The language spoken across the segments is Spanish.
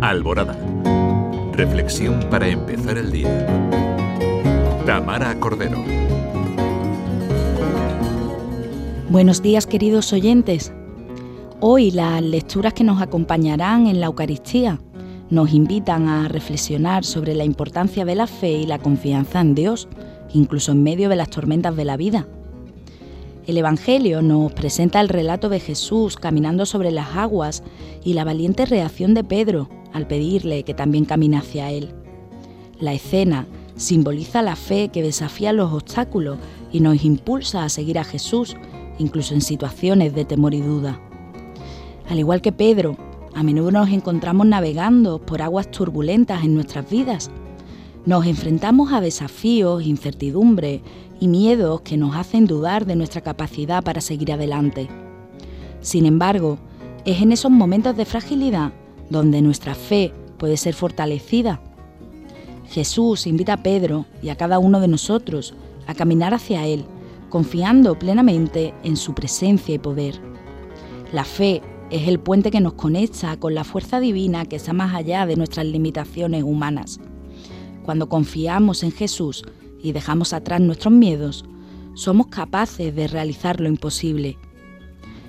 Alborada. Reflexión para empezar el día. Tamara Cordero. Buenos días queridos oyentes. Hoy las lecturas que nos acompañarán en la Eucaristía nos invitan a reflexionar sobre la importancia de la fe y la confianza en Dios, incluso en medio de las tormentas de la vida. El Evangelio nos presenta el relato de Jesús caminando sobre las aguas y la valiente reacción de Pedro al pedirle que también camine hacia él. La escena simboliza la fe que desafía los obstáculos y nos impulsa a seguir a Jesús, incluso en situaciones de temor y duda. Al igual que Pedro, a menudo nos encontramos navegando por aguas turbulentas en nuestras vidas. Nos enfrentamos a desafíos, incertidumbres y miedos que nos hacen dudar de nuestra capacidad para seguir adelante. Sin embargo, es en esos momentos de fragilidad donde nuestra fe puede ser fortalecida. Jesús invita a Pedro y a cada uno de nosotros a caminar hacia Él, confiando plenamente en su presencia y poder. La fe es el puente que nos conecta con la fuerza divina que está más allá de nuestras limitaciones humanas. Cuando confiamos en Jesús y dejamos atrás nuestros miedos, somos capaces de realizar lo imposible.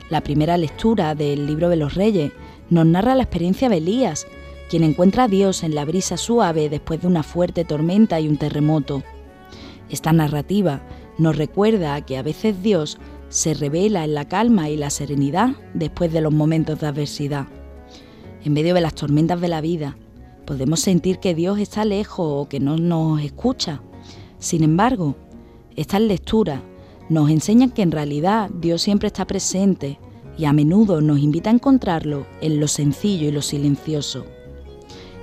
La primera lectura del libro de los reyes nos narra la experiencia de Elías, quien encuentra a Dios en la brisa suave después de una fuerte tormenta y un terremoto. Esta narrativa nos recuerda que a veces Dios se revela en la calma y la serenidad después de los momentos de adversidad. En medio de las tormentas de la vida, podemos sentir que Dios está lejos o que no nos escucha. Sin embargo, estas lecturas nos enseñan que en realidad Dios siempre está presente y a menudo nos invita a encontrarlo en lo sencillo y lo silencioso.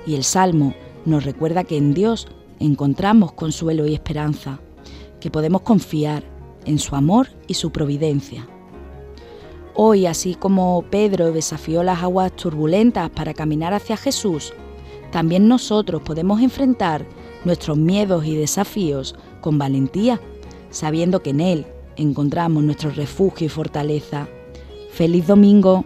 Y el Salmo nos recuerda que en Dios encontramos consuelo y esperanza, que podemos confiar en su amor y su providencia. Hoy, así como Pedro desafió las aguas turbulentas para caminar hacia Jesús, también nosotros podemos enfrentar nuestros miedos y desafíos con valentía, sabiendo que en Él encontramos nuestro refugio y fortaleza. ¡Feliz domingo!